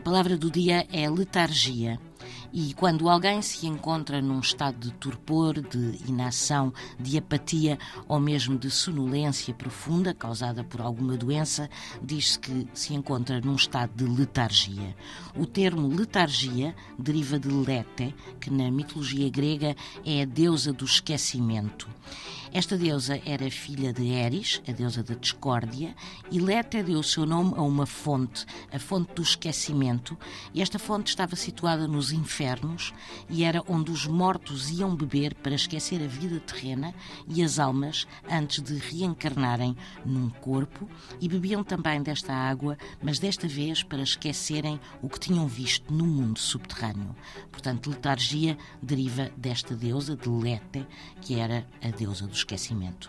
palavra do dia é letargia. E quando alguém se encontra num estado de torpor, de inação, de apatia ou mesmo de sonolência profunda causada por alguma doença, diz-se que se encontra num estado de letargia. O termo letargia deriva de Lete, que na mitologia grega é a deusa do esquecimento. Esta deusa era filha de Eris, a deusa da discórdia, e Lete deu o seu nome a uma fonte, a fonte do esquecimento, e esta fonte estava situada nos infernos e era onde os mortos iam beber para esquecer a vida terrena e as almas antes de reencarnarem num corpo, e bebiam também desta água, mas desta vez para esquecerem o que tinham visto no mundo subterrâneo. Portanto, letargia deriva desta deusa, de Lete, que era a deusa do esquecimento.